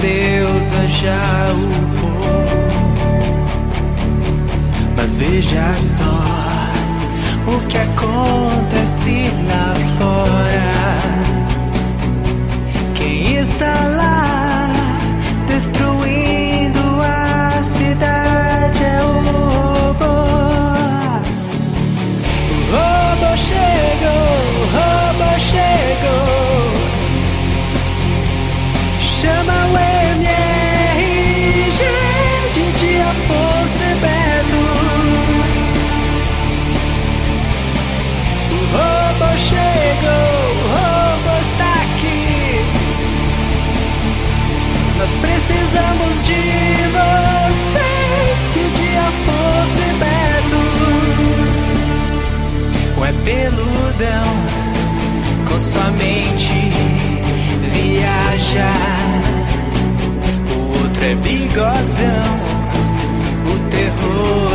que a Creuza já upou. Mas veja só o que acontece lá fora. Quem está lá destruindo precisamos de vocês, de dia e Beto. Um é peludão, com sua mente viajar. O outro é bigodão, o terror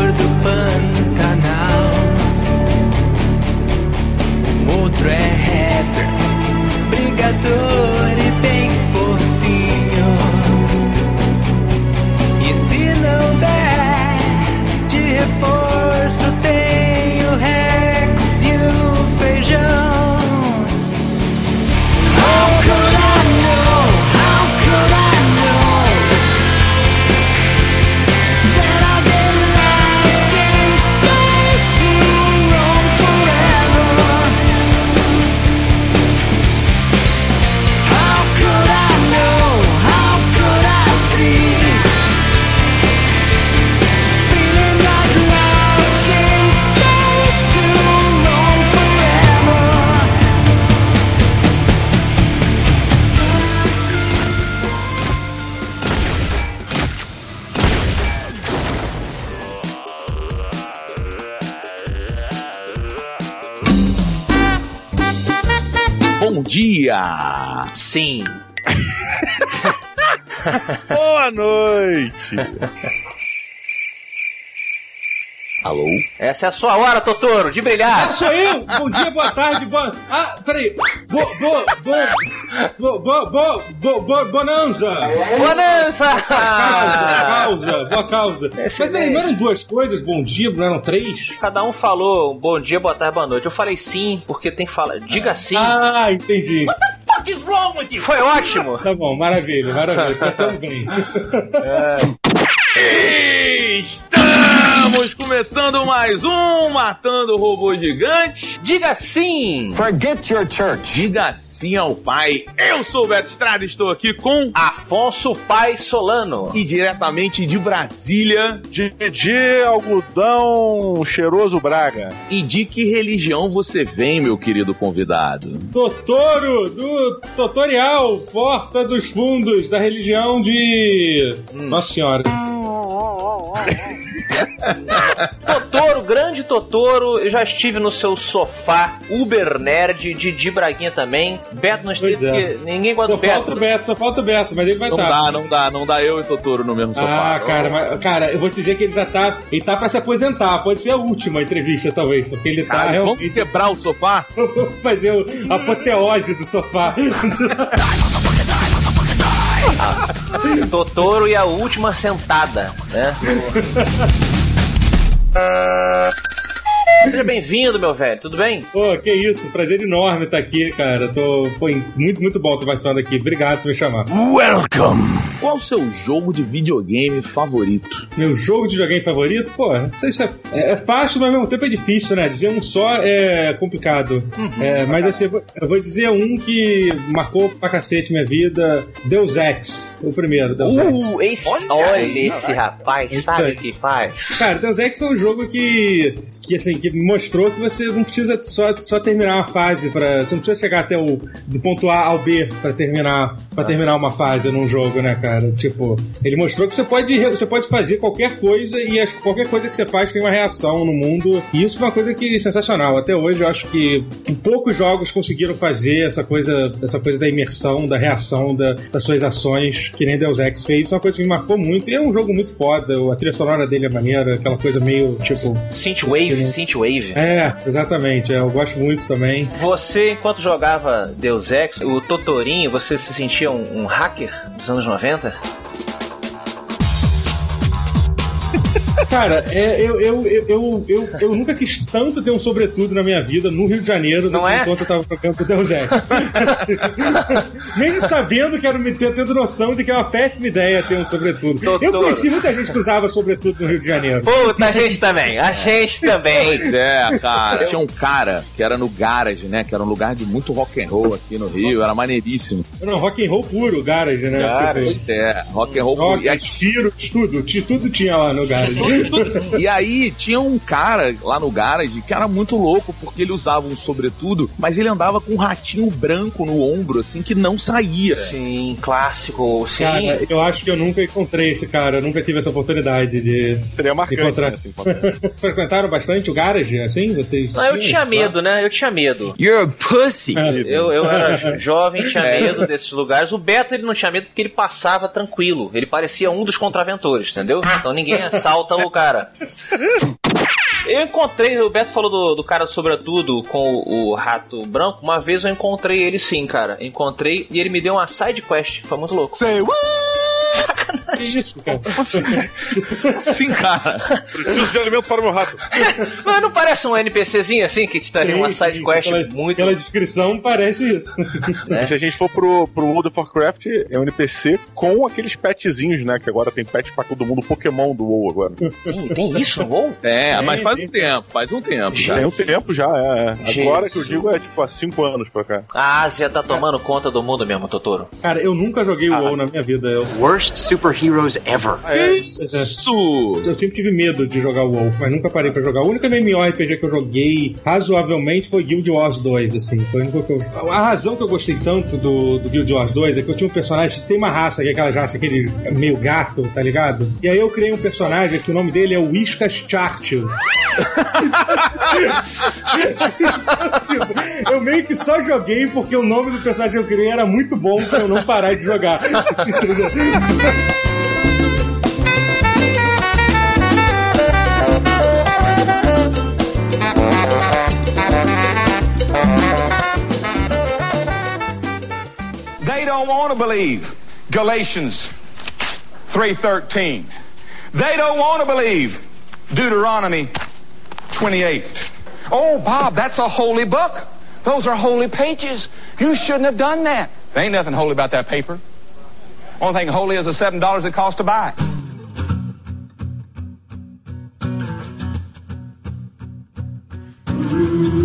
Sim. Boa noite. Alô? Essa é a sua hora, Totoro, de brilhar! É ah, sou eu! Bom dia, boa tarde, boa. Ah, peraí! Bo, bo, bo, bo, bo, bo, bo, bo bonanza! Bonanza! Ah, causa, causa, boa causa. Esse Mas peraí, não é. eram duas coisas, bom dia, não eram três? Cada um falou bom dia, boa tarde, boa noite. Eu falei sim, porque tem que falar. Diga sim. Ah, entendi. What the fuck is wrong with you? Foi ótimo. Tá bom, maravilha, maravilha. Tá Passamos bem. É. Estamos começando mais um Matando Robô Gigante. Diga sim. Forget your church. Diga sim ao pai. Eu sou o Beto Estrada e estou aqui com... Afonso Pai Solano. E diretamente de Brasília. Didi Algodão Cheiroso Braga. E de que religião você vem, meu querido convidado? Totoro, do tutorial Porta dos Fundos, da religião de. Nossa Senhora. Totoro, grande Totoro, eu já estive no seu sofá, Uber Nerd, Didi Braguinha também. Beto não esteve, é. porque ninguém gosta Só do Beto. falta o Beto, só falta o Beto, mas ele vai Não estar. dá, não dá, não dá eu e Totoro no mesmo sofá. Ah, cara, mas, cara, eu vou te dizer que ele já tá. Ele tá pra se aposentar. Pode ser a última entrevista, talvez, porque ele tá Cara, vamos realmente. quebrar o sofá? fazer a apoteose do sofá. Totoro e a última sentada, né? Seja bem-vindo, meu velho, tudo bem? Pô, que isso, prazer enorme estar aqui, cara. Tô, foi muito, muito bom estar participando aqui. Obrigado por me chamar. Qual o seu jogo de videogame favorito? Meu jogo de videogame favorito? Pô, não sei se é, é, é fácil, mas ao mesmo tempo é difícil, né? Dizer um só é complicado. É, mas assim, eu vou, eu vou dizer um que marcou pra cacete minha vida: Deus Ex, o primeiro. Deus Ex. Uh, esse, Olha olha, esse rapaz, sabe o que faz? Cara, Deus Ex foi um jogo que, que assim, que mostrou que você não precisa só, só terminar uma fase para, você não precisa chegar até o do ponto A ao B para terminar pra terminar uma fase num jogo, né, cara? Tipo, ele mostrou que você pode, você pode fazer qualquer coisa e as- qualquer coisa que você faz tem uma reação no mundo. E isso é uma coisa que é sensacional. Até hoje eu acho que poucos jogos conseguiram fazer essa coisa, essa coisa da imersão, da reação da- das suas ações, que nem Deus Ex fez. Isso é uma coisa que me marcou muito. E é um jogo muito foda. A trilha sonora dele é maneira, aquela coisa meio, tipo... Synthwave, Synthwave. É, exatamente. é, eu gosto muito também. Você, enquanto jogava Deus Ex, o Totorinho, você se sentia um, um hacker dos anos 90? Cara, é, eu, eu, eu, eu, eu, eu nunca quis tanto ter um sobretudo na minha vida no Rio de Janeiro Não é? enquanto eu tava jogando pro Deus Ex. Mesmo sabendo que era me ter, tendo noção de que é uma péssima ideia ter um sobretudo. Eu Doutor. conheci muita gente que usava sobretudo no Rio de Janeiro. Puta, a gente também, a gente também. Pois é, cara. Tinha um cara que era no Garage, né? Que era um lugar de muito rock and roll aqui no Rio. Era maneiríssimo. Não, rock and roll puro, garage, né? Tipo, Pois é, rock and roll. rock, E aí, tiro, tudo, tudo tinha lá no garage. E aí tinha um cara lá no garage que era muito louco, porque ele usava um sobretudo, mas ele andava com um ratinho branco no ombro, assim, que não saía. Sim, clássico, sim. Cara, eu acho que eu nunca encontrei esse cara, eu nunca tive essa oportunidade de. Seria marcante, Encontrar- né. Frequentaram bastante o garage, assim? Vocês. Não, eu tinha medo, né? Eu tinha medo. You're a pussy. É. Eu, eu era jo- jovem, tinha É. medo desses lugares. O Beto ele não tinha medo porque ele passava tranquilo. Ele parecia um dos contraventores, entendeu? Então ninguém assalta o cara. Eu encontrei, o Beto falou do, do cara sobretudo com o, o rato branco. Uma vez eu encontrei ele sim, cara. Encontrei e ele me deu uma side quest. Foi muito louco. Isso, cara? Sim, cara. Preciso de alimento para o meu rato. Mas não parece um NPCzinho assim que te daria uma Sim, side sim, quest pela, muito. Pela descrição, parece isso. E se a gente for pro, pro World of Warcraft, é um NPC com aqueles petzinhos, né? Que agora tem pet pra todo mundo, Pokémon do WoW agora. Tem, tem isso no WoW? É, mas faz sim. um tempo, faz um tempo já. Tem um tempo já, é. é. Jesus. Agora que eu digo é tipo há 5 anos pra cá. A Ásia tá tomando conta do mundo mesmo, Totoro. Cara, eu nunca joguei o WoW na minha vida. Eu, Worst superheroes ever. Isso! eu sempre tive medo de jogar o WoW, mas nunca parei pra jogar. O único MMORPG que eu joguei razoavelmente foi Guild Wars 2, assim. Foi o único que eu... A razão que eu gostei tanto do, do Guild Wars 2 é que eu tinha um personagem, tem uma raça, que é aquela raça, aquele meio gato, tá ligado? E aí eu criei um personagem que o nome dele é Whiskas Churchill. Tipo, eu meio que só joguei porque o nome do personagem que eu criei era muito bom pra eu não parar de jogar. don't want to believe Galatians 3:13. They don't want to believe Deuteronomy 28. Oh, Bob, that's a holy book. Those are holy pages. You shouldn't have done that. There ain't nothing holy about that paper. Only thing holy is the seven dollars it costs to buy it. See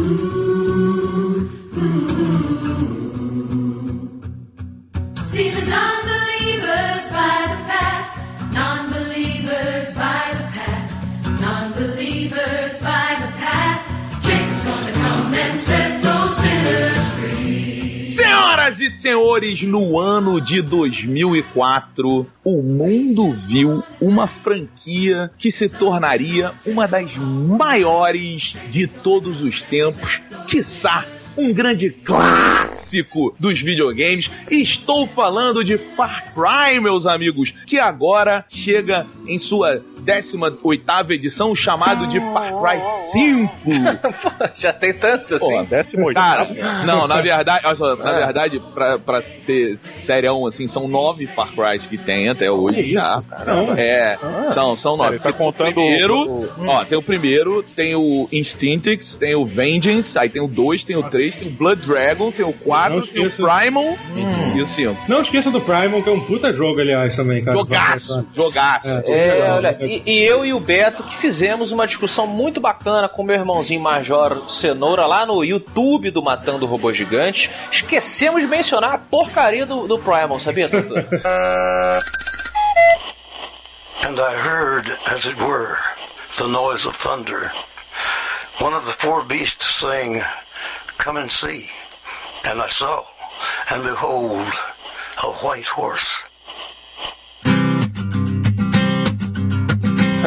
senhores, no ano de 2004, o mundo viu uma franquia que se tornaria uma das maiores de todos os tempos, quiçá um grande clássico dos videogames. Estou falando de Far Cry, meus amigos, que agora chega em sua 18ª edição, chamado de Far Cry 5. Já tem tantos assim. Pô, 18 Cara, não, na verdade, olha só, na verdade, pra, pra ser serião, assim, são nove Far Crys que tem até hoje já. Não. É, são, são nove. Tá o contando primeiro, o- ó, tem o primeiro, tem o Instinctix, tem o Vengeance, aí tem o 2, tem o 3, tem o Blood Dragon, tem o 4, Não tem o esqueça. Primal e o 5. Não esqueça do Primal, que é um puta jogo, aliás, também, cara. Jogaço, jogaço. É. É, olha, e, e eu e o Beto que fizemos uma discussão muito bacana com meu irmãozinho Major Cenoura lá no YouTube do Matando Robô Gigante. Esquecemos de mencionar a porcaria do, do Primal, sabia, Tutu? And I heard, as it were, the noise of thunder. One of the four beasts saying, Come and see. And I saw, and behold, a white horse.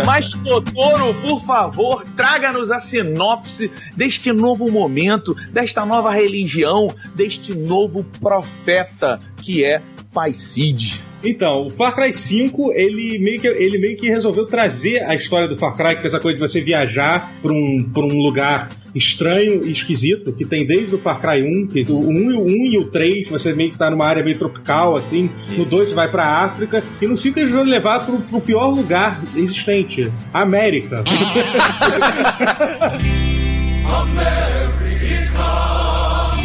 Mas, Totoro, por favor, traga-nos a sinopse deste novo momento, desta nova religião, deste novo profeta que é Pai Cid. Então, o Far Cry 5, ele meio, que, ele meio que resolveu trazer a história do Far Cry, que é essa coisa de você viajar para um, pra um lugar estranho e esquisito, que tem desde o Far Cry 1, que o 1 e o, 1 e o 3, você meio que tá numa área meio tropical, assim, no 2 você vai pra África, e no 5 eles vão levar pro, pro pior lugar existente, a América.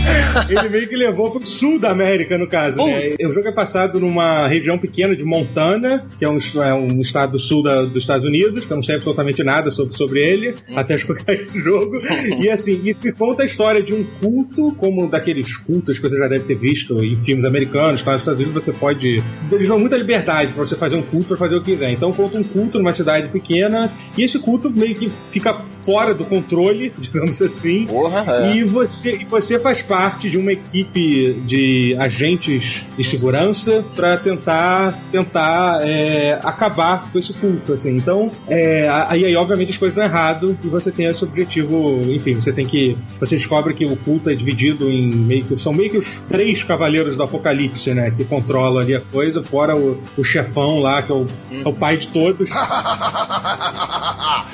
Ele meio que levou pro sul da América, no caso, né? O jogo é passado numa região pequena de Montana, que é um, é um estado do sul da- dos Estados Unidos, que eu não sei absolutamente nada sobre, sobre ele, até jogar esse jogo. E assim, e, conta a história de um culto, como daqueles cultos que você já deve ter visto em filmes americanos, claro, nos Estados Unidos você pode. Eles dão muita liberdade pra você fazer um culto, pra fazer o que quiser. Então conta um culto numa cidade pequena, e esse culto meio que fica fora do controle, digamos assim. Porra, é. E você, e você faz parte de uma equipe de agentes de segurança para tentar tentar é, acabar com esse culto, assim. Então, é, aí, aí, obviamente as coisas dão errado e você tem esse objetivo, enfim, você tem que você descobre que o culto é dividido em meio que são meio que os três cavaleiros do apocalipse, né, que controlam ali a coisa, fora o, o chefão lá que é o, é o pai de todos.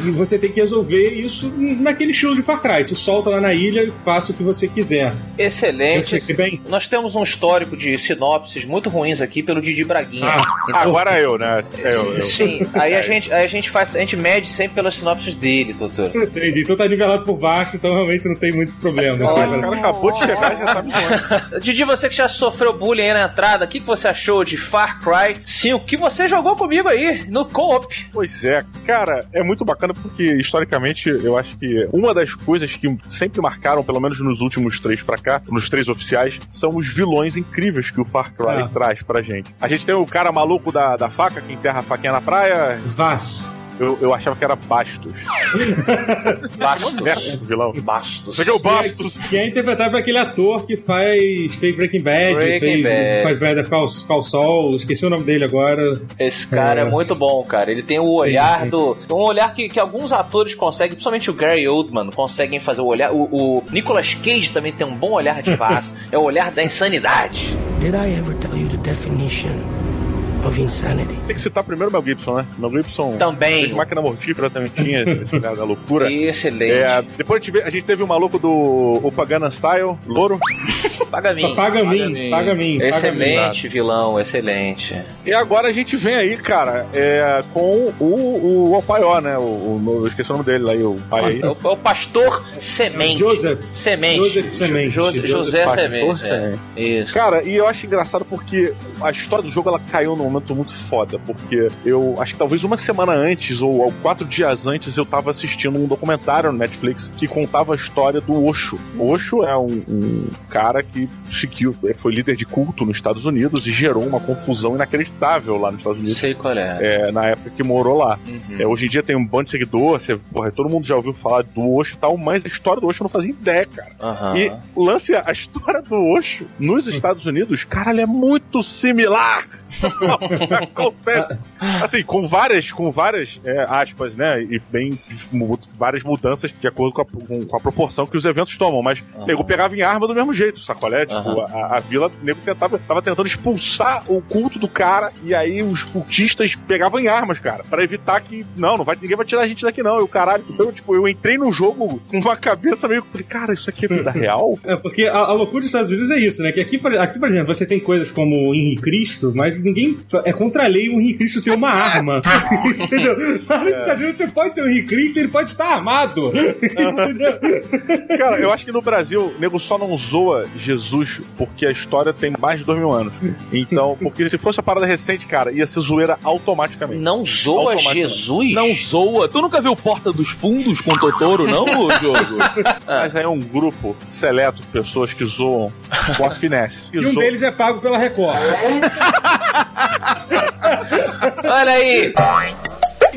E você tem que resolver isso naquele estilo de Far Cry. Te solta lá na ilha e faça o que você quiser. Excelente. Bem. Nós temos um histórico de sinopses muito ruins aqui pelo Didi Braguinha. Ah, Então- Agora eu, né? É eu, eu. Sim, aí a gente, aí a gente faz, a gente mede sempre pelas sinopses dele, doutor. Entendi. Então tá nivelado por baixo, então realmente não tem muito problema. Olha, assim, o cara acabou de chegar e já tá me zoando. Didi, você que já sofreu bullying aí na entrada, o que, que você achou de Far Cry 5? Que você jogou comigo aí no co-op. Pois é, cara, é muito bacana porque historicamente eu acho que uma das coisas que sempre marcaram, pelo menos nos últimos três pra cá, nos três oficiais, são os vilões incríveis que o Far Cry Ah. traz pra gente. A gente tem o cara maluco da, da faca que enterra a faquinha na praia. Vaz. Eu, eu achava que era Bastos. Bastos. Merda, vilão. Bastos. Isso aqui é o Bastos. Que é interpretado por aquele ator que faz, fez Breaking Bad, Breaking fez, Bad. faz Better Call, Call Saul, esqueci o nome dele agora. Esse cara é. É. muito bom, cara. Ele tem o olhar Sim, sim. do. Um olhar que, que alguns atores conseguem, principalmente o Gary Oldman, conseguem fazer o olhar. O, o Nicolas Cage também tem um bom olhar de Vaz. é o olhar da insanidade. Did I ever tell you the definition of insanity? Tem que citar primeiro o Mel Gibson, né? Mel Gibson. Também. fez Máquina Mortífera também tinha esse lugar da loucura. Excelente. É, depois a gente, a gente teve o maluco do Opagana Style, Louro. Paga mim. Só paga mim, paga mim, Excelente vilão, excelente. E agora a gente vem aí, cara, é, com o, o Alpaió, né? O, o- eu esqueci o nome dele lá, aí, o pai aí. É o, o pastor Semente. Joseph. Semente. Joseph Semente. José Pastor Semente. é. Semente. Isso. Cara, e eu acho engraçado porque a história do jogo ela caiu num momento muito foda, porque eu acho que talvez uma semana antes ou, quatro dias antes eu tava assistindo um documentário no Netflix que contava a história do Osho. Osho é um, um cara que seguiu, foi líder de culto nos Estados Unidos e gerou uma confusão inacreditável lá nos Estados Unidos. Sei qual é. é, na época que morou lá. Uhum. É, hoje em dia tem um bando de seguidor, você, porra, todo mundo já ouviu falar do Osho e tal, mas a história do Osho eu não fazia ideia, cara. Aham. E lance, é, a história do Osho nos Estados Unidos, cara, ela é muito similar acontece. Assim, com várias, com várias é, aspas, né? E bem várias mudanças de acordo com a, com- com a proporção que os eventos tomam. Mas o nego pegava em arma do mesmo jeito, sacolé? Tipo, Aham. a, a vila, nego tentava, tava tentando expulsar o culto do cara, e aí os cultistas pegavam em armas, cara, pra evitar que. Não, não vai, ninguém vai tirar a gente daqui, não. E o caralho. Então, tipo, eu entrei no jogo com uma cabeça meio. Falei, cara, isso aqui é vida real? É, porque a, a loucura dos Estados Unidos é isso, né? Que aqui, por- aqui, por exemplo, você tem coisas como o Henrique Cristo, mas ninguém. É contra a lei o Henrique Cristo ter uma arma. Entendeu? Lá nos Estados Unidos você pode ter o Henrique Cristo, ele pode estar armado. Cara, eu acho que no Brasil, o nego só não zoa Jesus porque a história tem mais de dois mil anos. Então, porque se fosse a parada recente, cara, ia ser zoeira automaticamente. Não zoa Automaticamente. Jesus? Não zoa. Tu nunca viu Porta dos Fundos com Totoro, não, ô jogo? Mas aí é um grupo seleto de pessoas que zoam com a finesse. E um zoam- deles é pago pela Record. Olha aí!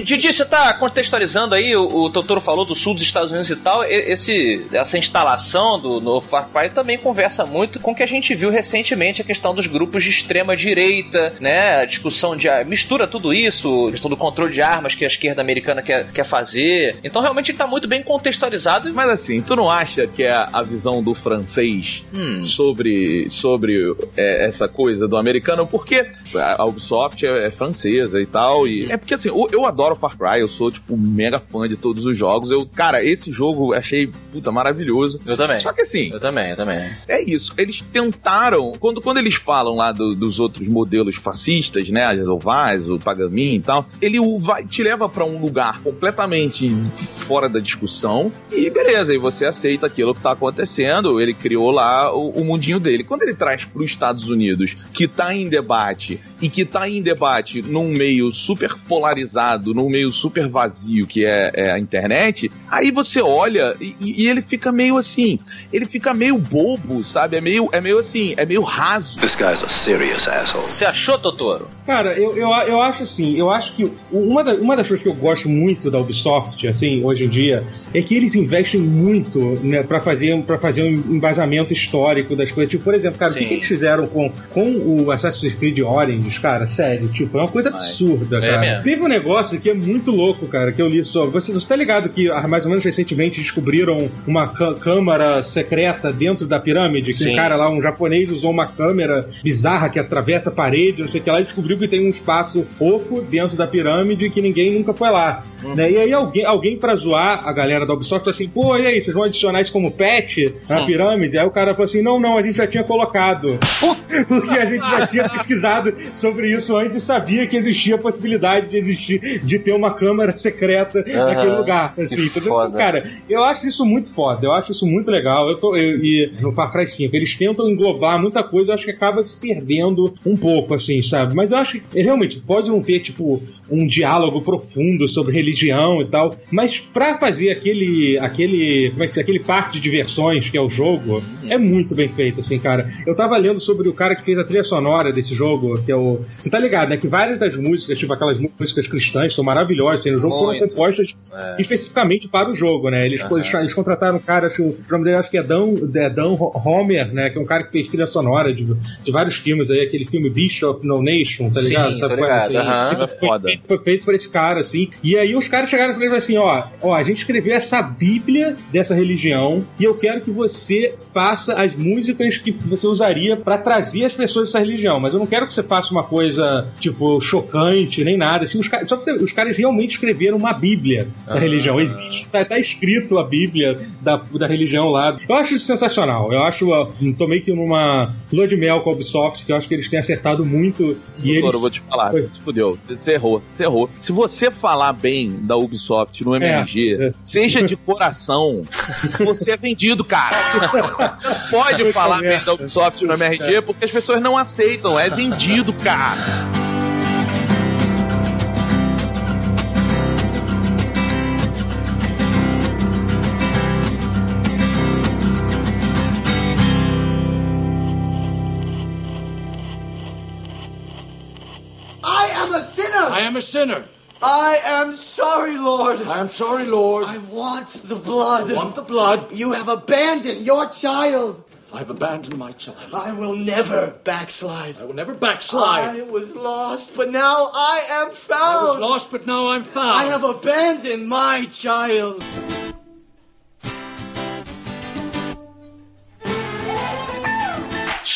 Didi, você tá contextualizando aí, o, o Totoro falou do sul dos Estados Unidos e tal, esse, essa instalação do novo Far Cry também conversa muito com o que a gente viu recentemente, a questão dos grupos de extrema direita, né, a discussão de, ah, mistura tudo isso, a questão do controle de armas que a esquerda americana quer, quer fazer, então realmente ele tá muito bem contextualizado. Mas assim, tu não acha que é a visão do francês Hum. sobre, sobre é, essa coisa do americano? Porque a Ubisoft é, é francesa e tal. E é porque assim, eu, eu adoro Far Cry, eu sou, tipo, mega fã de todos os jogos. Eu, cara, esse jogo achei, puta, maravilhoso. Eu também. Só que assim, Eu também, eu também. é isso. Eles tentaram. Quando, quando eles falam lá do- dos outros modelos fascistas, né? O Vaz, o Pagamin e tal, ele vai, te leva pra um lugar completamente fora da discussão. E beleza, e você aceita aquilo que tá acontecendo. Ele criou lá o, o mundinho dele. Quando ele traz pros Estados Unidos, que tá em debate, e que tá em debate num meio super polarizado, num meio super vazio, que é, é a internet, aí você olha e, e ele fica meio assim. Ele fica meio bobo, sabe? É meio, é meio assim, é meio raso. This guy's a serious asshole. Você achou, Totoro? Cara, eu, eu, eu acho assim, eu acho que uma, da- uma das coisas que eu gosto muito da Ubisoft, assim, hoje em dia, é que eles investem muito, né, pra fazer, pra fazer um embasamento histórico das coisas. Tipo, por exemplo, cara, o que, que eles fizeram com, com o Assassin's Creed Origins, cara? Sério, tipo, é uma coisa absurda, É cara. mesmo. Teve um negócio que é muito louco, cara, que eu li sobre. Você, você tá ligado que mais ou menos recentemente descobriram uma câmara secreta dentro da pirâmide? Que Sim. um cara lá, um japonês, usou uma câmera bizarra que atravessa a parede, não sei o que lá, e descobriu que tem um espaço oco dentro da pirâmide que ninguém nunca foi lá. Né? E aí alguém, alguém pra zoar a galera da Ubisoft falou assim, pô, e aí, vocês vão adicionar isso como patch na Hum. pirâmide? Aí o cara falou assim, não, não, a gente já tinha colocado. Porque a gente já tinha pesquisado sobre isso antes e sabia que existia a possibilidade de existir, de ter uma câmera secreta Aham. naquele lugar. Assim, entendeu? foda. Cara, eu acho isso muito foda, eu acho isso muito legal. Eu tô, eu- e no Far Cry 5, eles tentam englobar muita coisa, eu acho que acaba se perdendo um pouco, assim, sabe? Mas eu acho que realmente pode não ter, tipo, um diálogo profundo sobre religião e tal, mas pra fazer aquele, aquele, como é que se aquele parque de diversões que é o jogo, é muito bem feito, assim, cara. Eu tava lendo sobre o cara que fez a trilha sonora desse jogo, que é o. Você tá ligado, né? Que várias das músicas, tipo aquelas músicas cristãs, são maravilhosas, assim, no jogo foram Muito. compostas É. especificamente para o jogo, né? Eles, Aham. eles, contrataram um cara, acho, o nome dele acho que é Dan, é Dan Homer, né? Que é um cara que fez trilha sonora de, de vários filmes aí, aquele filme Bishop No Nation, tá Sim, ligado? tô qual é? ligado, Tem- aham. foi- foda. Foi, foi feito por esse cara, assim. E aí os caras chegaram e falaram assim: ó, ó, a gente escreveu essa bíblia dessa religião e eu quero que você faça as músicas que você usaria pra trazer as pessoas dessa religião. Mas eu não quero que você faça uma coisa, tipo, chocante, nem nada. Assim, os, caras- só que você- os caras realmente escreveram uma bíblia da Ah. religião. Existe, tá, tá escrito a bíblia da, da religião lá. Eu acho isso sensacional. Eu acho, tô meio que numa lua de mel com a Ubisoft, que eu acho que eles têm acertado muito. E Doutor, eles... eu vou te falar, se fudeu, você, você errou, você errou. Se você falar bem da Ubisoft no MRG, é. seja de coração, você é vendido, cara. Pode falar bem da Ubisoft no MRG porque as pessoas não aceitam, é vendido, cara. Sinner. I am a sinner. I am sorry, Lord. I am sorry, Lord. I want the blood. I want the blood. You have abandoned your child. I've abandoned my child. I will never backslide. I will never backslide. I was lost, but now I am found. I was lost, but now I'm found. I have abandoned my child.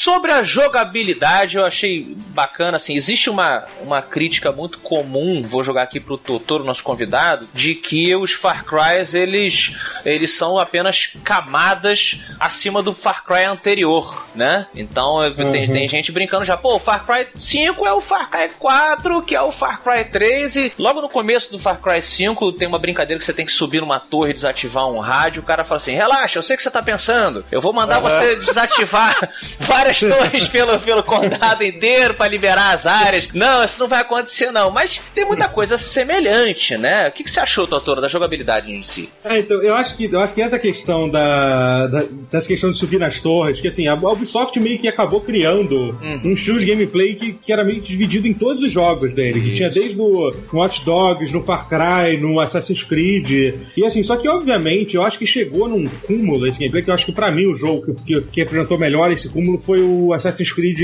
Sobre a jogabilidade, eu achei bacana, assim, existe uma, uma crítica muito comum, vou jogar aqui pro Totoro, nosso convidado, de que os Far Cry, eles, eles são apenas camadas acima do Far Cry anterior, né? Então, eu- tem, Uhum. tem gente brincando já, pô, o Far Cry 5 é o Far Cry 4, que é o Far Cry 3, e logo no começo do Far Cry 5 tem uma brincadeira que você tem que subir numa torre e desativar um rádio, o cara fala assim, relaxa, eu sei o que você tá pensando, eu vou mandar você desativar várias várias torres pelo, pelo condado inteiro pra liberar as áreas. Não, isso não vai acontecer, não. Mas tem muita coisa semelhante, né? O que, que você achou, Totoro, da jogabilidade em si? É, então, eu acho que, eu acho que essa questão da, da- dessa questão de subir nas torres, que assim, a Ubisoft meio que acabou criando um estilo de gameplay que, que era meio que dividido em todos os jogos dele. Que tinha desde o Watch Dogs, no Far Cry, no Assassin's Creed. E assim, só que obviamente eu acho que chegou num cúmulo esse gameplay, que eu acho que pra mim o jogo que, que, que apresentou melhor esse cúmulo foi o Assassin's Creed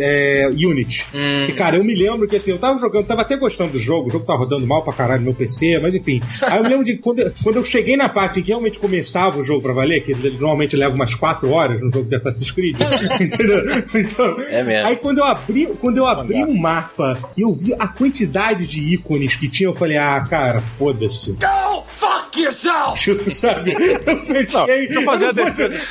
é, Unity. E cara, eu me lembro que assim, eu tava jogando, tava até gostando do jogo, o jogo tava rodando mal pra caralho no meu PC, mas enfim. Aí eu me lembro de quando, eu- quando eu cheguei na parte em que realmente começava o jogo pra valer, que normalmente leva umas 4 horas no jogo de Assassin's Creed, entendeu? Então, É mesmo. Aí quando eu abri, quando eu abri o mapa e eu vi a quantidade de ícones que tinha, eu falei, ah, cara, foda-se. Go fuck yourself! Tipo, sabe? Eu fechei. Deixa eu fazer a eu não defesa.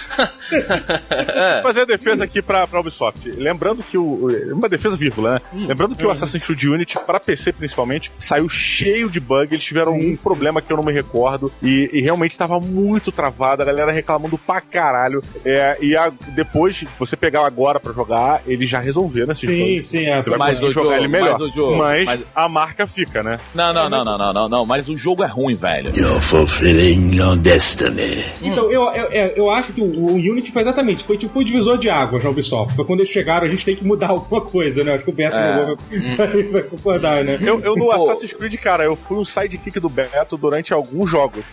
Vou fazer a defesa aqui pra, pra Ubisoft. Lembrando que o. Uma defesa vírgula, né? Lembrando que o Assassin's Creed Unity, pra PC principalmente, saiu cheio de bug. Eles tiveram um problema que eu não me recordo. E, e realmente estava muito travado. A galera reclamando pra caralho. É, e a- depois, você pegar agora pra jogar, eles já resolveram esse Sim, bug. sim, é. Você vai Mas conseguir jogar jogo, ele melhor. mas jogo, mas mas- a marca fica, né? Não, não, não, não, não, não, não, mas o jogo é ruim, velho. You're fulfilling your destiny. Então, eu, eu, eu- eu acho que o, o Unity foi exatamente, foi tipo o divisor de águas na Ubisoft. Foi quando eles chegaram, a gente tem que mudar alguma coisa, né? Acho que o Beto É. jogou, vai, vai concordar, né? Eu, eu no Pô. Assassin's Creed, cara, eu fui um sidekick do Beto durante alguns jogos.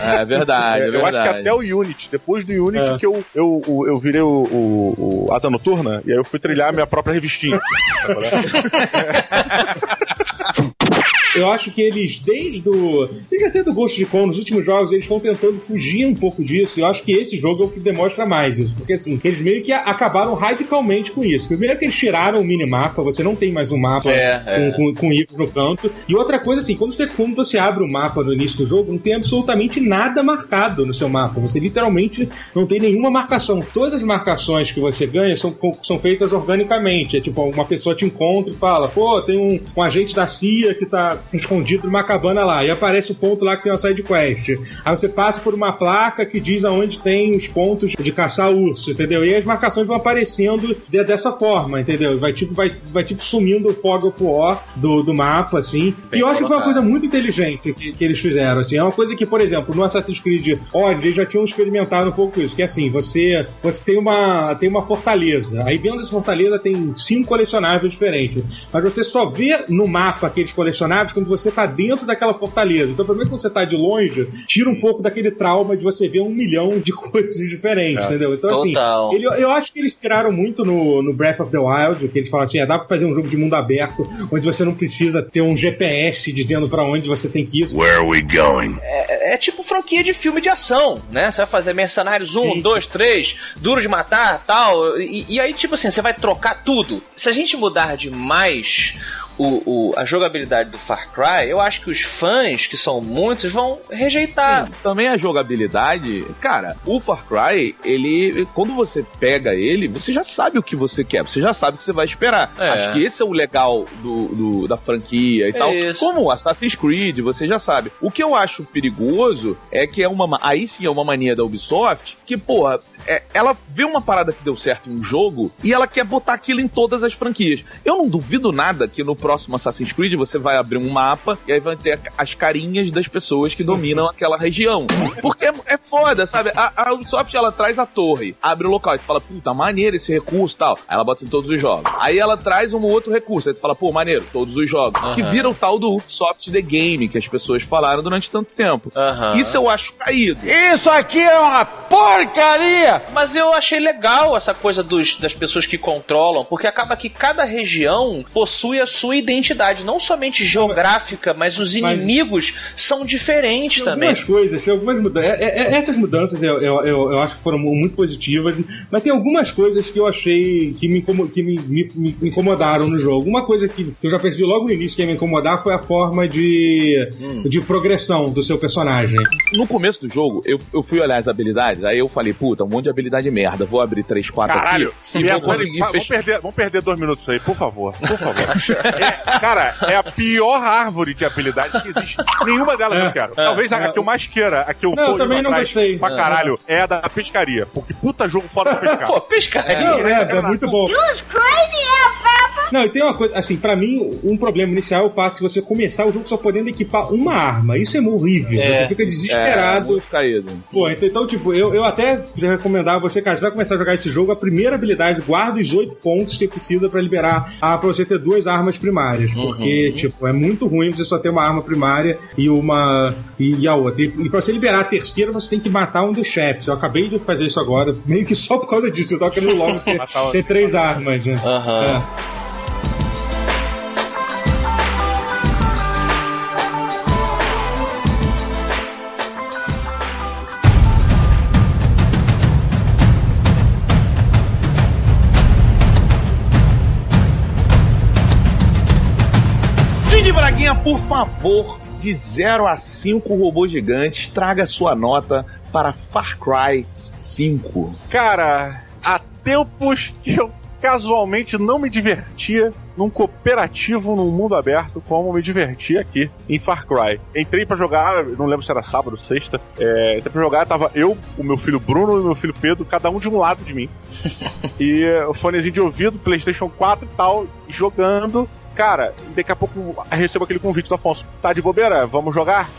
É verdade, é, É, eu acho que verdade. até o Unity. Depois do Unity É. que eu, eu, eu, eu virei o, o, o Asa Noturna e aí eu fui trilhar a minha própria revistinha. Eu acho que eles, desde o. Desde até do Ghost Recon, nos últimos jogos, eles estão tentando fugir um pouco disso. E eu acho que esse jogo é o que demonstra mais isso. Porque assim, eles meio que acabaram radicalmente com isso. Primeiro que eles tiraram o minimapa, você não tem mais um mapa É, é. com, com, com ícones no canto. E outra coisa, assim, quando você, quando você abre o mapa no início do jogo, não tem absolutamente nada marcado no seu mapa. Você literalmente não tem nenhuma marcação. Todas as marcações que você ganha são, são feitas organicamente. É tipo, uma pessoa te encontra e fala, pô, tem um, um agente da CIA que tá escondido numa cabana lá. E aparece o ponto lá que tem uma side quest. Aí você passa por uma placa que diz aonde tem os pontos de caçar urso, entendeu? E as marcações vão aparecendo de- dessa forma, entendeu? Vai tipo, vai, vai tipo sumindo o fog of war do, do mapa, assim. Bem e eu acho que foi uma coisa muito inteligente que, que eles fizeram, assim. É uma coisa que, por exemplo, no Assassin's Creed Odyssey eles já tinham experimentado um pouco isso, que é assim, você, você tem, uma, tem uma fortaleza, aí dentro dessa fortaleza tem cinco colecionáveis diferentes, mas você só vê no mapa aqueles colecionáveis quando você tá dentro daquela fortaleza. Então, pelo menos quando você tá de longe, tira um pouco daquele trauma de você ver um milhão de coisas diferentes, É. entendeu? Então, Total. assim, ele- eu acho que eles tiraram muito no, no Breath of the Wild, que eles falam assim, é, dá pra fazer um jogo de mundo aberto, onde você não precisa ter um GPS dizendo pra onde você tem que ir. Where are we going? É, é tipo franquia de filme de ação, né? Você vai fazer Mercenários 1, Sim. 2, 3, Duro de Matar, tal. E, e aí, tipo assim, você vai trocar tudo. Se a gente mudar demais o, o- a jogabilidade do Far Cry, eu acho que os fãs, que são muitos, vão rejeitar. Também a jogabilidade, cara, o Far Cry, ele, quando você pega ele, você já sabe o que você quer, você já sabe o que você vai esperar. É. Acho que esse é o legal do, do- da franquia e É tal. isso. Como o Assassin's Creed, você já sabe. O que eu acho perigoso é que é uma, ma- aí sim é uma mania da Ubisoft, que, porra, é- ela vê uma parada que deu certo em um jogo e ela quer botar aquilo em todas as franquias. Eu não duvido nada que no próximo Assassin's Creed você vai abrir um mapa e aí vai ter as carinhas das pessoas que dominam aquela região. Porque é, é foda, sabe? A, a Ubisoft ela traz a torre, abre o local e tu fala, puta, maneiro esse recurso e tal. Aí ela bota em todos os jogos. Aí ela traz um outro recurso, aí tu fala, pô, maneiro, todos os jogos. Aham. Que vira o tal do Ubisoft The Game que as pessoas falaram durante tanto tempo. Aham. Isso eu acho caído. Isso aqui é uma porcaria! Mas eu achei legal essa coisa dos, das pessoas que controlam, porque acaba que cada região possui a sua identidade, não somente geográfica, mas os Mas- inimigos são diferentes Tem também. algumas coisas, tem algumas mudanças. essas mudanças eu, eu, eu, eu acho que foram muito positivas, mas tem algumas coisas que eu achei que me, que me, me- me incomodaram no jogo. Uma coisa que, que eu já percebi logo no início que ia me incomodar foi a forma de, Hum. de progressão do seu personagem. No começo do jogo, eu, eu fui olhar as habilidades, aí eu falei, puta, um monte de habilidade merda. Vou abrir 3, 4 Caralho, aqui e conseguir vamos, perder, vamos perder dois minutos aí, por favor. Por favor. É, cara, é a pior árvore de habilidade que existe. Nenhuma delas É, eu quero. é, Talvez a, é. a que eu mais queira, a que eu Não, eu também não gostei. pra É. caralho, é a da pescaria. Porque puta jogo foda pra pescar. Pô, pescaria. Não, é, é muito bom. Não, e tem uma coisa, assim, pra mim, um problema inicial é o fato de você começar o jogo só podendo equipar uma arma. Isso é horrível. É. Você fica desesperado. É, caído. Pô, então, então, tipo, eu, eu até já recomendava você, cara, você vai começar a jogar esse jogo, a primeira habilidade, guarda os oito pontos que precisa pra liberar a pra você ter duas armas primárias. Porque, tipo, é muito ruim você só ter uma arma primária e uma. e, a outra. E, e pra você liberar a terceira, você tem que matar um dos chefes. Eu acabei de fazer isso agora, meio que só por causa disso. Eu tava querendo logo ter, ter três armas, né? Aham. É. Por favor, de 0 a 5 robôs gigantes, traga sua nota para Far Cry 5. Cara, há tempos que eu casualmente não me divertia num cooperativo num mundo aberto como me diverti aqui em Far Cry. Entrei pra jogar, não lembro se era sábado, sexta. É, entrei pra jogar, tava eu, o meu filho Bruno e o meu filho Pedro, cada um de um lado de mim. e o fonezinho de ouvido, PlayStation 4 e tal, jogando. Cara, daqui a pouco recebo aquele convite do Afonso. Tá de bobeira? Vamos jogar?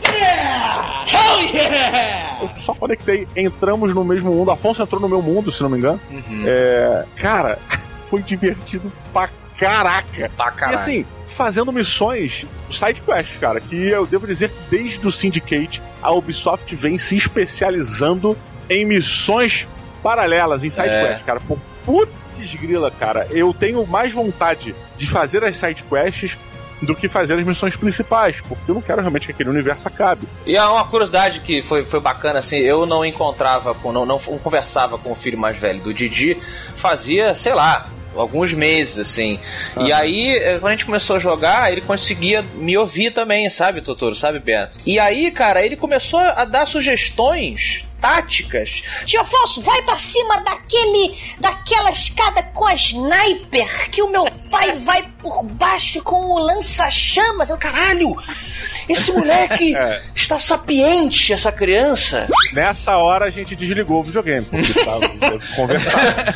Eu só conectei, entramos no mesmo mundo. Afonso entrou no meu mundo, se não me engano. É, cara, foi divertido pra caraca. Pra E caralho. assim, fazendo missões, side quests, cara, que eu devo dizer que desde o Syndicate a Ubisoft vem se especializando em missões paralelas, em side É. cara. Por putz grila, cara, eu tenho mais vontade de fazer as side quests do que fazer as missões principais, porque eu não quero realmente que aquele universo acabe. E há uma curiosidade que foi, foi bacana, assim, eu não encontrava, com, não, não conversava com o filho mais velho do Didi, fazia, sei lá, alguns meses, assim. E aí, eh, quando a gente começou a jogar, ele conseguia me ouvir também, sabe, Totoro, sabe, Beto? E aí, cara, ele começou a dar sugestões táticas. Tio Afonso, vai pra cima daquele. daquela escada com a sniper que o meu pai vai por baixo com o lança-chamas. Eu, caralho! Esse moleque É. está sapiente, essa criança. Nessa hora a gente desligou o videogame, porque tava conversar.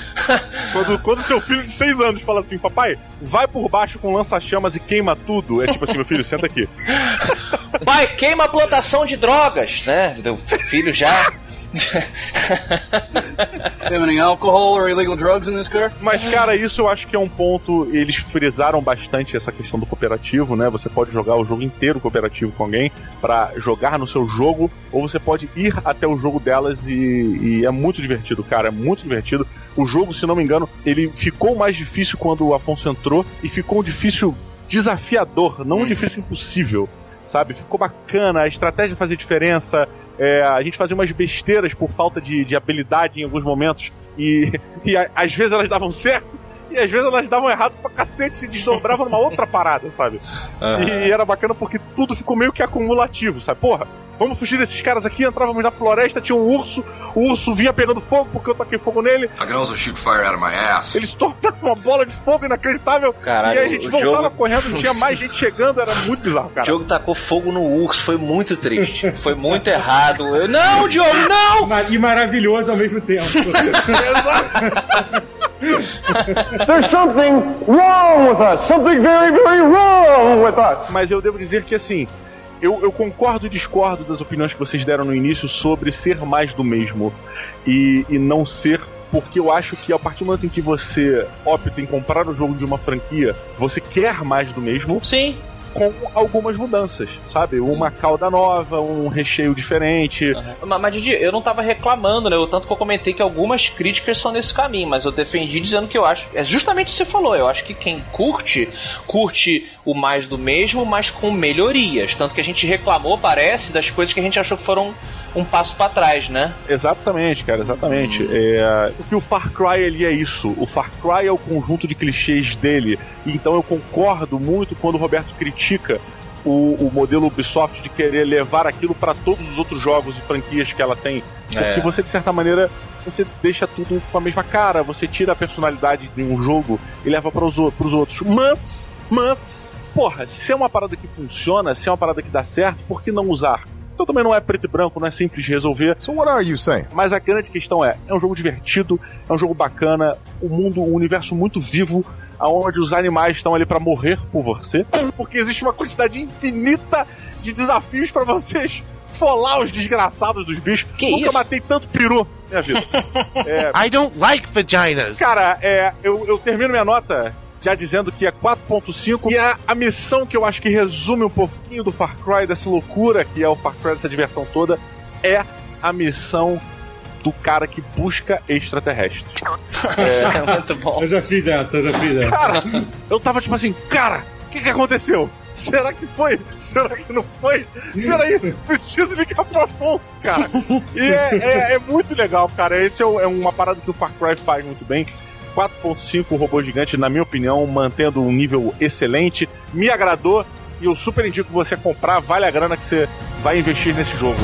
quando, quando seu filho de 6 anos fala assim, papai, vai por baixo com lança-chamas e queima tudo, é tipo assim, meu filho, senta aqui. Pai, queima a plantação de drogas, né? O filho já. Have any alcohol or illegal drugs in this car? Mas, cara, isso eu acho que é um ponto. Eles frisaram bastante essa questão do cooperativo, né? Você pode jogar o jogo inteiro cooperativo com alguém pra jogar no seu jogo, ou você pode ir até o jogo delas e, e é muito divertido, cara. É muito divertido. O jogo, se não me engano, ele ficou mais difícil quando o Afonso entrou e ficou um difícil desafiador, não um difícil impossível. Sabe? Ficou bacana, a estratégia fazia diferença. É, a gente fazia umas besteiras por falta de, de habilidade em alguns momentos. E, e a- às vezes elas davam certo, e às vezes elas davam errado pra cacete, se desdobravam numa outra parada, sabe? E era bacana porque tudo ficou meio que acumulativo, sabe? Porra, vamos fugir desses caras aqui, entrávamos na floresta, tinha um urso, o urso vinha pegando fogo porque eu taquei fogo nele. I can also shoot fire out of my ass. Eles tornaram uma bola de fogo inacreditável. Caralho, e aí a gente o voltava jogo- correndo, não tinha mais gente chegando, era muito bizarro, O cara. Diogo tacou fogo no urso, foi muito triste. Foi muito errado. Eu, não, Diogo, não! E maravilhoso ao mesmo tempo. There's something wrong with us. Something very, very wrong with us. Mas eu devo dizer que assim. Eu, eu concordo e discordo das opiniões que vocês deram no início sobre ser mais do mesmo e, e não ser, porque eu acho que a partir do momento em que você opta em comprar o jogo de uma franquia, você quer mais do mesmo. Sim. Com algumas mudanças, sabe? Uma cauda nova, um recheio diferente. Mas, mas, Didi, eu não tava reclamando, né? O tanto que eu comentei que algumas críticas são nesse caminho, mas eu defendi dizendo que eu acho. É justamente o que você falou. Eu acho que quem curte, curte o mais do mesmo, mas com melhorias. Tanto que a gente reclamou, parece, das coisas que a gente achou que foram um passo para trás, né? Exatamente, cara, exatamente. É, o que o Far Cry ele é isso. O Far Cry é o conjunto de clichês dele. Então eu concordo muito quando o Roberto critica o, o modelo Ubisoft de querer levar aquilo para todos os outros jogos e franquias que ela tem. Porque É. você, de certa maneira, você deixa tudo com a mesma cara, você tira a personalidade de um jogo e leva para os outros. Mas, mas, porra, se é uma parada que funciona, se é uma parada que dá certo, por que não usar? Então também não é preto e branco, não é simples de resolver. So what are you saying? Mas a grande questão é, é um jogo divertido, é um jogo bacana, o mundo, o universo muito vivo, aonde os animais estão ali pra morrer por você, porque existe uma quantidade infinita de desafios pra vocês folar os desgraçados dos bichos. Nunca matei tanto peru na minha vida. É, I don't like vaginas. Cara, é, eu, eu termino minha nota já dizendo que é 4.5 e a, a missão que eu acho que resume um pouquinho do Far Cry, dessa loucura que é o Far Cry, dessa diversão toda, é a missão do cara que busca extraterrestres. Isso é muito bom. Eu já fiz essa, eu já fiz essa. Cara, eu tava tipo assim, cara, o que que aconteceu? Será que foi? Será que não foi? Peraí, preciso ligar pro Afonso, cara. E é, é- é muito legal, cara. Esse é, é uma parada que o Far Cry faz muito bem. 4.5 o robô gigante, na minha opinião, mantendo um nível excelente. Me agradou e eu super indico você comprar. Vale a grana que você vai investir nesse jogo.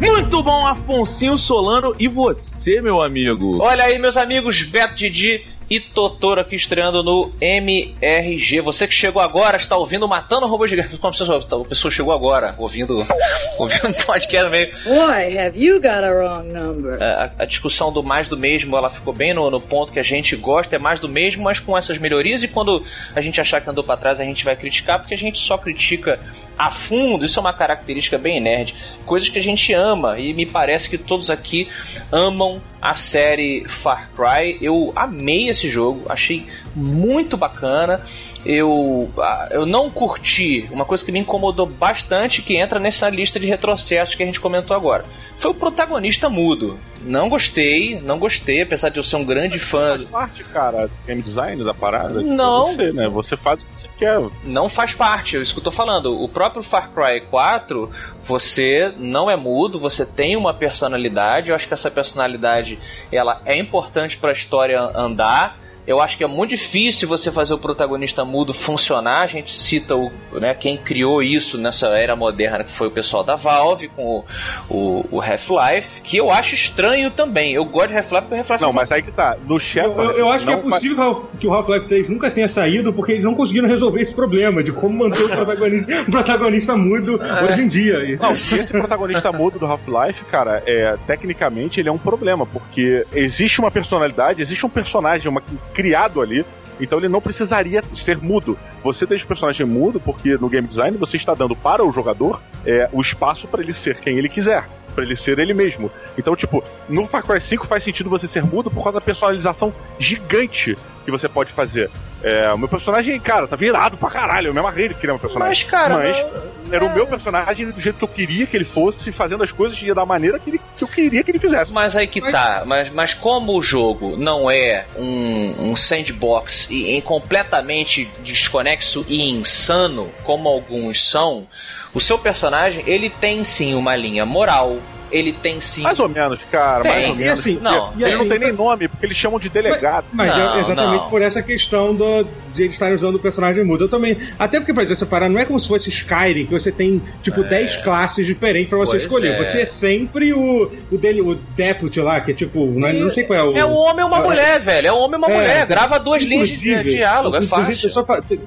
Muito bom, Afonsinho Solano. E você, meu amigo? Olha aí, meus amigos, Beto Didi e Totoro aqui estreando no MRG. Você que chegou agora, está ouvindo Matando Robô Gigante. Como a pessoa chegou agora, ouvindo, ouvindo um podcast meio. Boy, have you got a wrong number. A, a discussão do mais do mesmo, ela ficou bem no, no ponto que a gente gosta, é mais do mesmo, mas com essas melhorias. E quando a gente achar que andou pra trás, a gente vai criticar, porque a gente só critica a fundo. Isso é uma característica bem nerd. Coisas que a gente ama, e me parece que todos aqui amam a série Far Cry. Eu amei esse jogo, achei muito bacana. Eu, ah, eu não curti uma coisa que me incomodou bastante, que entra nessa lista de retrocessos que a gente comentou agora. Foi o protagonista mudo. Não gostei, não gostei, apesar de eu ser um grande fã. Faz parte, cara, game design da parada. tipo, Não. Você, né? Você faz o que você quer. Não faz parte, é isso que eu tô falando. O próprio Far Cry 4, você não é mudo, você tem uma personalidade. Eu acho que essa personalidade ela é importante para a história andar. Eu acho que é muito difícil você fazer o protagonista mudo funcionar. A gente cita o, né, quem criou isso nessa era moderna, que foi o pessoal da Valve com o, o, o Half-Life, que eu acho estranho também. Eu gosto de Half-Life porque Half-Life Não, é um mas aí que tá. No Shepard. Eu, eu acho que é possível que o Half-Life 3 nunca tenha saído porque eles não conseguiram resolver esse problema de como manter o protagonista, o protagonista mudo hoje em dia. Não, se esse protagonista mudo do Half-Life, cara, é, tecnicamente ele é um problema, porque existe uma personalidade, existe um personagem uma, criado ali, então ele não precisaria ser mudo. Você deixa o personagem mudo porque no game design você está dando para o jogador é, o espaço para ele ser quem ele quiser. Pra ele ser ele mesmo. Então, tipo, no Far Cry 5 faz sentido você ser mudo por causa da personalização gigante que você pode fazer. É, o meu personagem, cara, tá virado pra caralho. Eu me amarrei de criar um personagem. Mas, cara, Mas era o meu personagem do jeito que eu queria que ele fosse, fazendo as coisas e da maneira que, ele- que eu queria que ele fizesse. Mas aí que tá, mas, mas como o jogo não é um, um sandbox e, e completamente desconexo e insano, como alguns são, o seu personagem, ele tem sim uma linha moral, ele tem sim... Mais ou menos, cara, mais Tem. ou E menos. assim, porque não, ele e não assim, tem nem nome, porque eles chamam de delegado. Mas Não, é exatamente não. por essa questão do, de eles estarem usando o personagem mudo. Eu também. Até porque, pra dizer essa parada, não é como se fosse Skyrim, que você tem, tipo, 10 classes diferentes pra você Pois escolher. é. Você é sempre o, o dele, o Deputy lá, que é tipo. Não, é- não sei qual é o. É um homem e uma é- mulher, velho. É um homem e uma É, mulher. Grava duas linhas de, de diálogo, é fácil.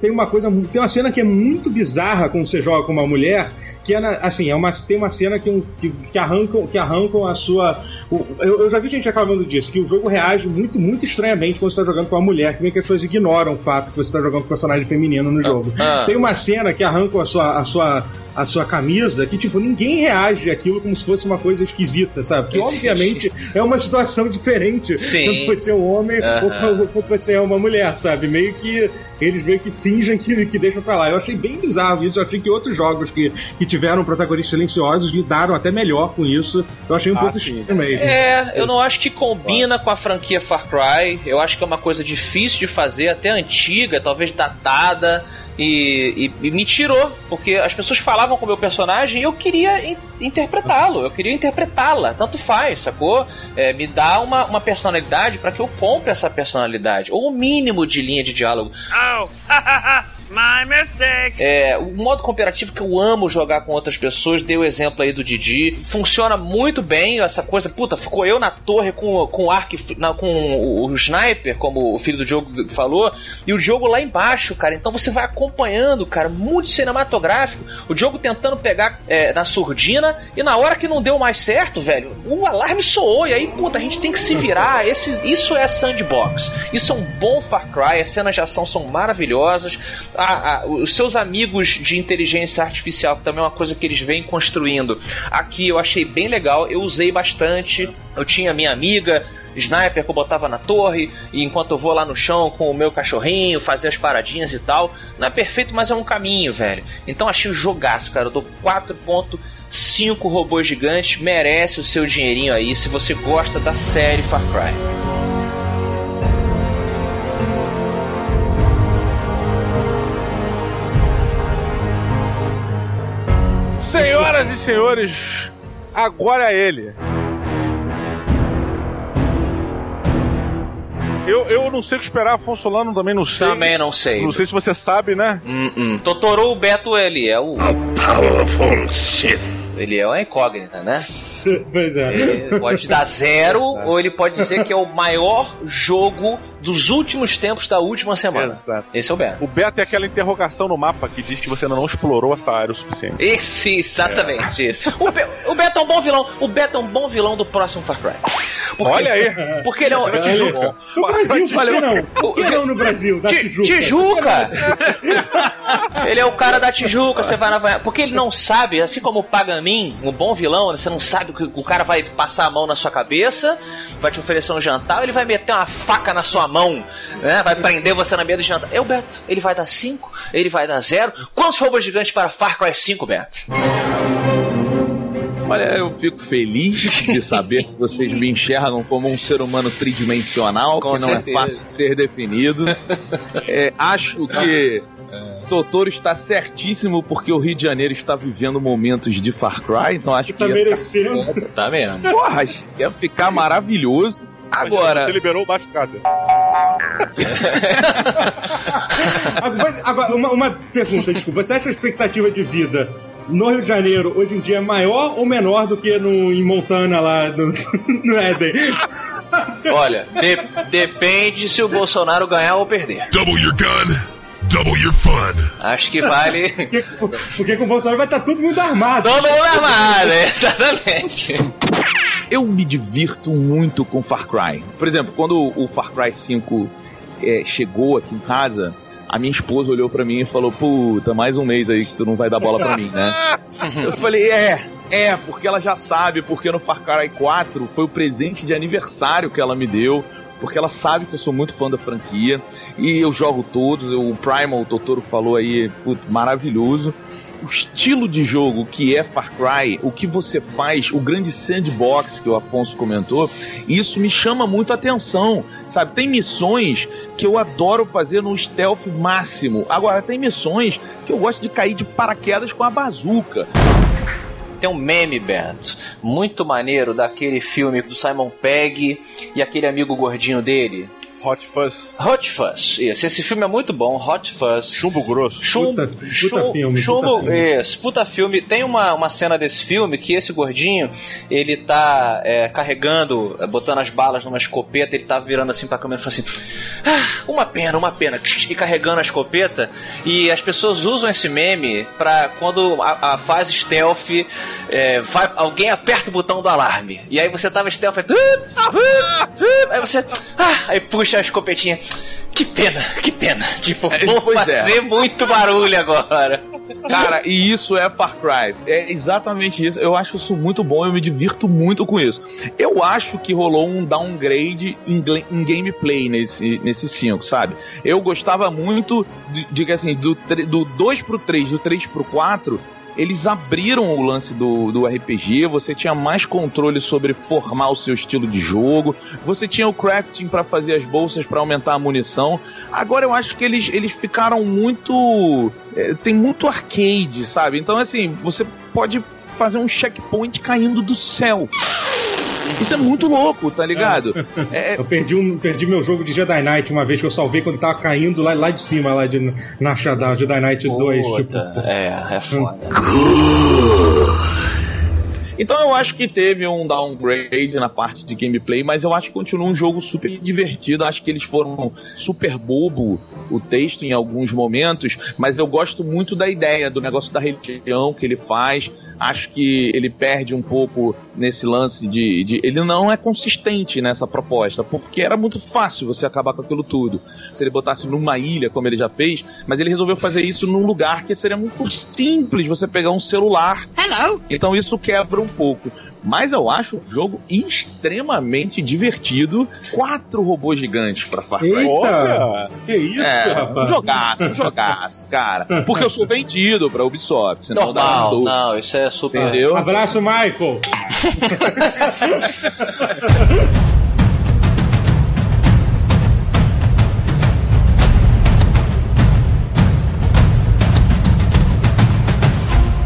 tem- uma coisa, tem uma cena que é muito bizarra quando você joga com uma mulher, que é na- assim, é uma, tem uma cena que, um- que, que arrancam, que arrancam a sua. o- eu, eu já vi gente reclamando disso, que o jogo reage muito, muito estranhamente quando você está jogando com uma mulher, que meio que as pessoas ignoram o fato que você está jogando com um personagem feminino no jogo. ah. Tem uma cena que arrancam a sua, a sua, a sua camisa, que tipo, ninguém reage àquilo como se fosse uma coisa esquisita, sabe? Que obviamente é uma situação diferente Sim. quando você é um homem ou Aham. quando quando você é uma mulher, sabe? Meio que eles meio que fingem que, que deixam pra lá. Eu achei bem bizarro isso. Eu achei que outros jogos que, que tiveram protagonistas silenciosos lidaram até melhor com isso. Eu achei um Ah, pouco estranho mesmo. É, eu não acho que combina com a franquia Far Cry. Eu acho que é uma coisa difícil de fazer, até antiga, talvez datada. E, e- e me tirou, porque as pessoas falavam com o meu personagem e eu queria in- interpretá-lo, eu queria interpretá-la, tanto faz, sacou? É, me dá uma, uma personalidade para que eu compre essa personalidade, ou o mínimo de linha de diálogo. My mistake. É, o modo cooperativo que eu amo jogar com outras pessoas, dei o exemplo aí do Didi. Funciona muito bem essa coisa. Puta, ficou eu na torre com, com o arco, com o, o sniper, como o filho do jogo falou, e o jogo lá embaixo, cara. Então você vai acompanhando, cara, muito cinematográfico. O jogo tentando pegar é, na surdina, e na hora que não deu mais certo, velho, o alarme soou. E aí, puta, a gente tem que se virar. Esse, isso é sandbox. Isso é um bom Far Cry. As cenas de ação são maravilhosas. Os seus amigos de inteligência artificial, que também é uma coisa que eles vêm construindo, aqui eu achei bem legal. Eu usei bastante. Eu tinha minha amiga. Sniper que eu botava na torre, e enquanto eu vou lá no chão com o meu cachorrinho, fazer as paradinhas e tal. Não é perfeito, mas é um caminho, velho. Então achei o jogaço, cara. Eu dou 4.5 robôs gigantes, merece o seu dinheirinho aí se você gosta da série Far Cry. Senhoras e senhores, agora é ele. Eu, eu não sei o que esperar, Afonso Solano também não sei. Também não sei. Não sei se você sabe, né? Hum, Totoro, o Beto, ele é o. Powerful Sith. Ele é uma incógnita, né? Pois é. Ele pode dar zero, ou ele pode dizer que é o maior jogo dos últimos tempos da última semana. Exato. Esse é o Beto. O Beto é aquela interrogação no mapa que diz que você ainda não explorou essa área o suficiente. Esse, exatamente isso. O, Be- o Beto é um bom vilão. O Beto é um bom vilão do próximo Far Cry. Porque- Olha aí. Porque ele é um. Tijuca. No Brasil, por que não? Por que O- não no Brasil? Da Ti- Tijuca. Tijuca! ele é o cara da Tijuca, você vai na. Porque ele não sabe, assim como o Pagamin, um bom vilão, você não sabe que o cara vai passar a mão na sua cabeça, vai te oferecer um jantar, ele vai meter uma faca na sua mão, né? Vai prender você na mesa de jantar. É o Beto. Ele vai dar 5, ele vai dar 0. Quantos robôs gigantes para Far Cry 5, Beto? Olha, eu fico feliz de saber que vocês me enxergam como um ser humano tridimensional, Com que não certeza. é fácil de ser definido. É, acho que Totoro está certíssimo porque o Rio de Janeiro está vivendo momentos de Far Cry, então acho que Tá merecendo. ficar, Tá mesmo. porra, ia ficar maravilhoso. Agora, Você liberou o baixo casa. Agora, agora, uma, uma pergunta, desculpa. Você acha a expectativa de vida no Rio de Janeiro hoje em dia é maior ou menor do que no, em Montana lá no, no Éden? Olha, de- depende se o Bolsonaro ganhar ou perder. Double your gun, double your fun. Acho que vale. Porque, porque com o Bolsonaro vai estar todo mundo armado. Todo mundo armado, exatamente. Eu me divirto muito com Far Cry. Por exemplo, quando o Far Cry 5 é, chegou aqui em casa, a minha esposa olhou pra mim e falou: Puta, mais um mês aí que tu não vai dar bola pra mim, né? Eu falei: É, é, porque ela já sabe, porque no Far Cry 4 foi o presente de aniversário que ela me deu. Porque ela sabe que eu sou muito fã da franquia e eu jogo todos. O Primal, o Totoro falou aí, puto, maravilhoso o estilo de jogo que é Far Cry, o que você faz, o grande sandbox que o Afonso comentou, isso me chama muito a atenção, sabe? Tem missões que eu adoro fazer no stealth máximo. Agora, tem missões que eu gosto de cair de paraquedas com a bazuca. Tem um meme, Beto, muito maneiro daquele filme do Simon Pegg e aquele amigo gordinho dele. Hot Fuzz. Hot Fuzz, isso. Esse filme é muito bom, Hot Fuzz. Chumbo grosso. Chumbo, Puta- puta chumbo, filme, chumbo, puta filme. isso, puta filme. Tem uma, uma cena desse filme que esse gordinho, ele tá é, carregando, é, botando as balas numa escopeta, ele tá virando assim pra câmera e falando assim, ah, uma pena, uma pena, e carregando a escopeta, e as pessoas usam esse meme pra quando a, a fase stealth, é, vai, alguém aperta o botão do alarme, e aí você tava stealth, aí, aí você, ah, aí puxa a escopetinha, que pena, que pena, tipo, vou pois é. fazer muito barulho agora. Cara, e isso é Far Cry. É exatamente isso. Eu acho isso muito bom, eu me divirto muito com isso. Eu acho que rolou um downgrade em, em gameplay nesse, nesse 5, sabe? Eu gostava muito, que assim, do, do 2 pro 3, do 3 pro 4, eles abriram o lance do, do RPG, você tinha mais controle sobre formar o seu estilo de jogo, você tinha o crafting pra fazer as bolsas pra aumentar a munição. Agora eu acho que eles, eles ficaram muito. é, tem muito arcade, sabe? Então, assim, você pode fazer um checkpoint caindo do céu. Isso é muito louco, tá ligado? Eu perdi, um, perdi meu jogo de Jedi Knight uma vez que eu salvei quando tava caindo lá, lá de cima, lá de na Shadow, Jedi Knight 2. Tipo, É, é foda. Então eu acho que teve um downgrade na parte de gameplay, mas eu acho que continua um jogo super divertido. Acho que eles foram super bobo o texto em alguns momentos, mas eu gosto muito da ideia do negócio da religião que ele faz. Acho que ele perde um pouco nesse lance de, de. Ele não é consistente nessa proposta, porque era muito fácil você acabar com aquilo tudo. Se ele botasse numa ilha, como ele já fez, mas ele resolveu fazer isso num lugar que seria muito simples você pegar um celular. Hello! Então isso quebra um pouco. Mas eu acho o jogo extremamente divertido. Quatro robôs gigantes pra Far Cry. Eita! Olha! Que isso, é, rapaz? Um jogaço, um jogaço, cara. Porque eu sou vendido pra Ubisoft. Senão dá Normal, dúvida. não, isso é super. Entendeu? Abraço, Michael!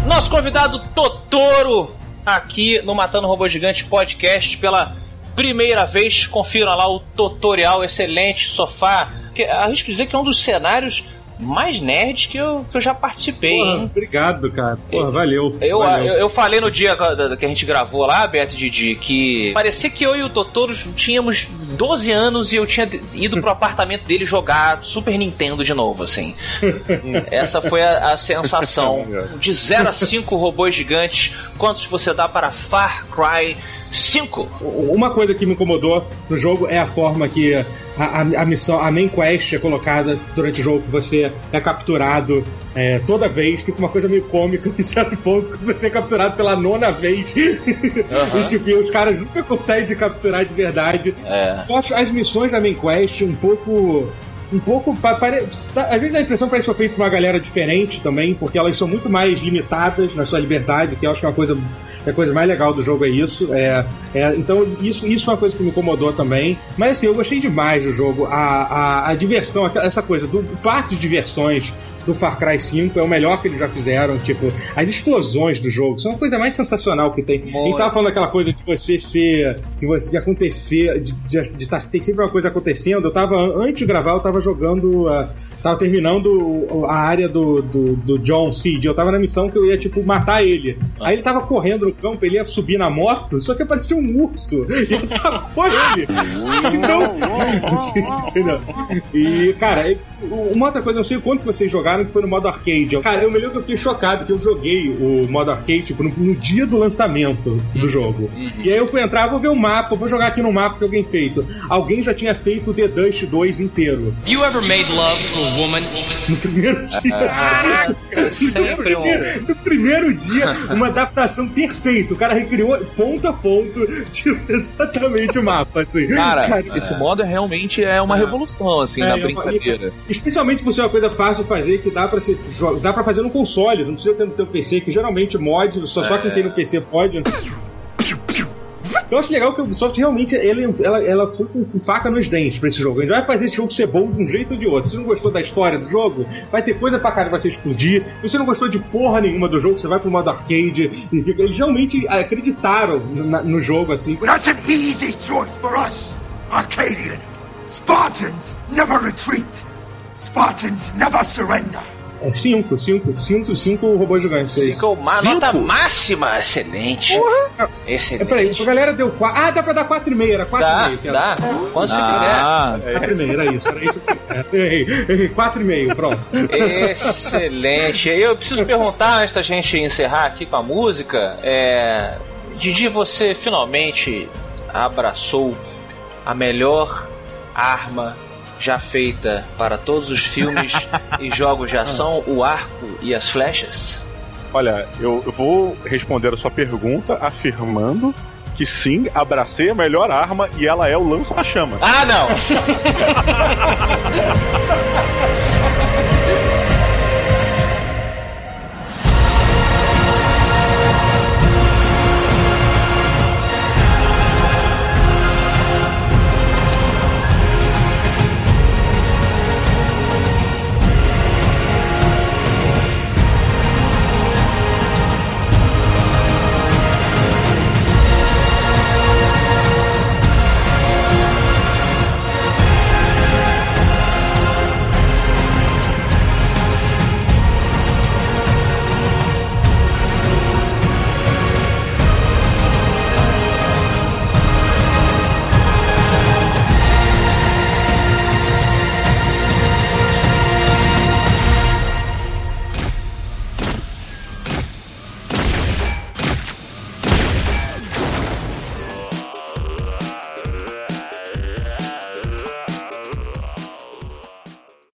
Nosso convidado Totoro aqui no Matando Robô Gigante podcast pela primeira vez. Confiram lá o tutorial excelente, sofá. Que, arrisco dizer que é um dos cenários mais nerds que eu, que eu já participei, Porra, hein? obrigado, cara. Porra, valeu. Eu, valeu. eu, eu falei no dia que a gente gravou lá, Beto Didi, que parecia que eu e o Totoro tínhamos 12 anos e eu tinha ido pro apartamento dele jogar Super Nintendo de novo, assim. Essa foi a, a sensação. De 0 a 5 robôs gigantes, quantos você dá para Far Cry 5? Uma coisa que me incomodou no jogo é a forma que a, a, missão, a main quest é colocada durante o jogo, que você é capturado é, toda vez, fica uma coisa meio cômica em certo ponto, que você é capturado pela nona vez. e tipo, os caras nunca conseguem te capturar de verdade. É. Eu acho as missões da main quest um pouco. Um pouco. pa- pare- tá- Às vezes a impressão parece que foi feita por uma galera diferente também, porque elas são muito mais limitadas na sua liberdade, que eu acho que é uma coisa. A coisa mais legal do jogo é isso. É, é, então, isso, isso é uma coisa que me incomodou também. Mas assim, eu gostei demais do jogo. A, a, a diversão, essa coisa do parque de diversões do Far Cry 5 é o melhor que eles já fizeram. Tipo, as explosões do jogo são a coisa mais sensacional que tem. A gente tava falando aquela coisa de você ser. de, você, de acontecer. de, de, de tá- ter sempre uma coisa acontecendo. Eu tava, antes de gravar, eu tava jogando. ah, tava terminando a área do, do, do John Seed. Eu tava na missão que eu ia, tipo, matar ele. Aí ele tava correndo no campo, ele ia subir na moto, só que aparecia um urso. E eu tacou ele. Então. E, cara, uma outra coisa, eu não sei quantos vocês jogaram, que foi no modo arcade. Cara, eu me lembro que eu fiquei chocado, que eu joguei o modo arcade tipo, no, no dia do lançamento do jogo. E aí eu fui entrar, vou ver o mapa, vou jogar aqui no mapa que alguém feito. Alguém já tinha feito o The Dust 2 inteiro. You ever made love to a woman? No primeiro dia. no, sempre um- primeiro dia no primeiro dia, uma adaptação perfeita. O cara recriou ponto a ponto, tipo, exatamente o mapa, assim. Cara, esse modo é realmente é uma revolução, assim, É, na eu- brincadeira. Especialmente por ser uma coisa fácil de fazer, que dá pra, ser, dá pra fazer no console, não precisa ter no teu PC, que geralmente mod, só, só É. quem tem no PC pode. Eu acho legal que a Ubisoft realmente ele- ela, ela foi com, faca nos dentes pra esse jogo. A gente vai fazer esse jogo ser bom de um jeito ou de outro. Se não gostou da história do jogo, vai ter coisa pra caralho pra você explodir. Se você não gostou de porra nenhuma do jogo, você vai pro modo arcade. Eles realmente acreditaram no, no jogo assim. That's an easy choice for us, Arcadian. Spartans never retreat. Spartans never surrender. É 5, 5, 5, 5 robôs gigantes. é. Ficou uma nota máxima, excelente. É, Excelente. peraí, a galera deu 4. Ah, dá pra dar 4,5, era 4,5. que era. dá. Quando você Ah, 4,5, era isso, era isso. Errei, errei, 4,5, pronto. Excelente. Eu preciso perguntar antes da gente encerrar aqui com a música. É... Didi, você finalmente abraçou a melhor arma já feita para todos os filmes e jogos de ação, o arco e as flechas? Olha, eu, eu vou responder a sua pergunta afirmando que sim, abracei a melhor arma e ela é o lança-chama. Ah, não!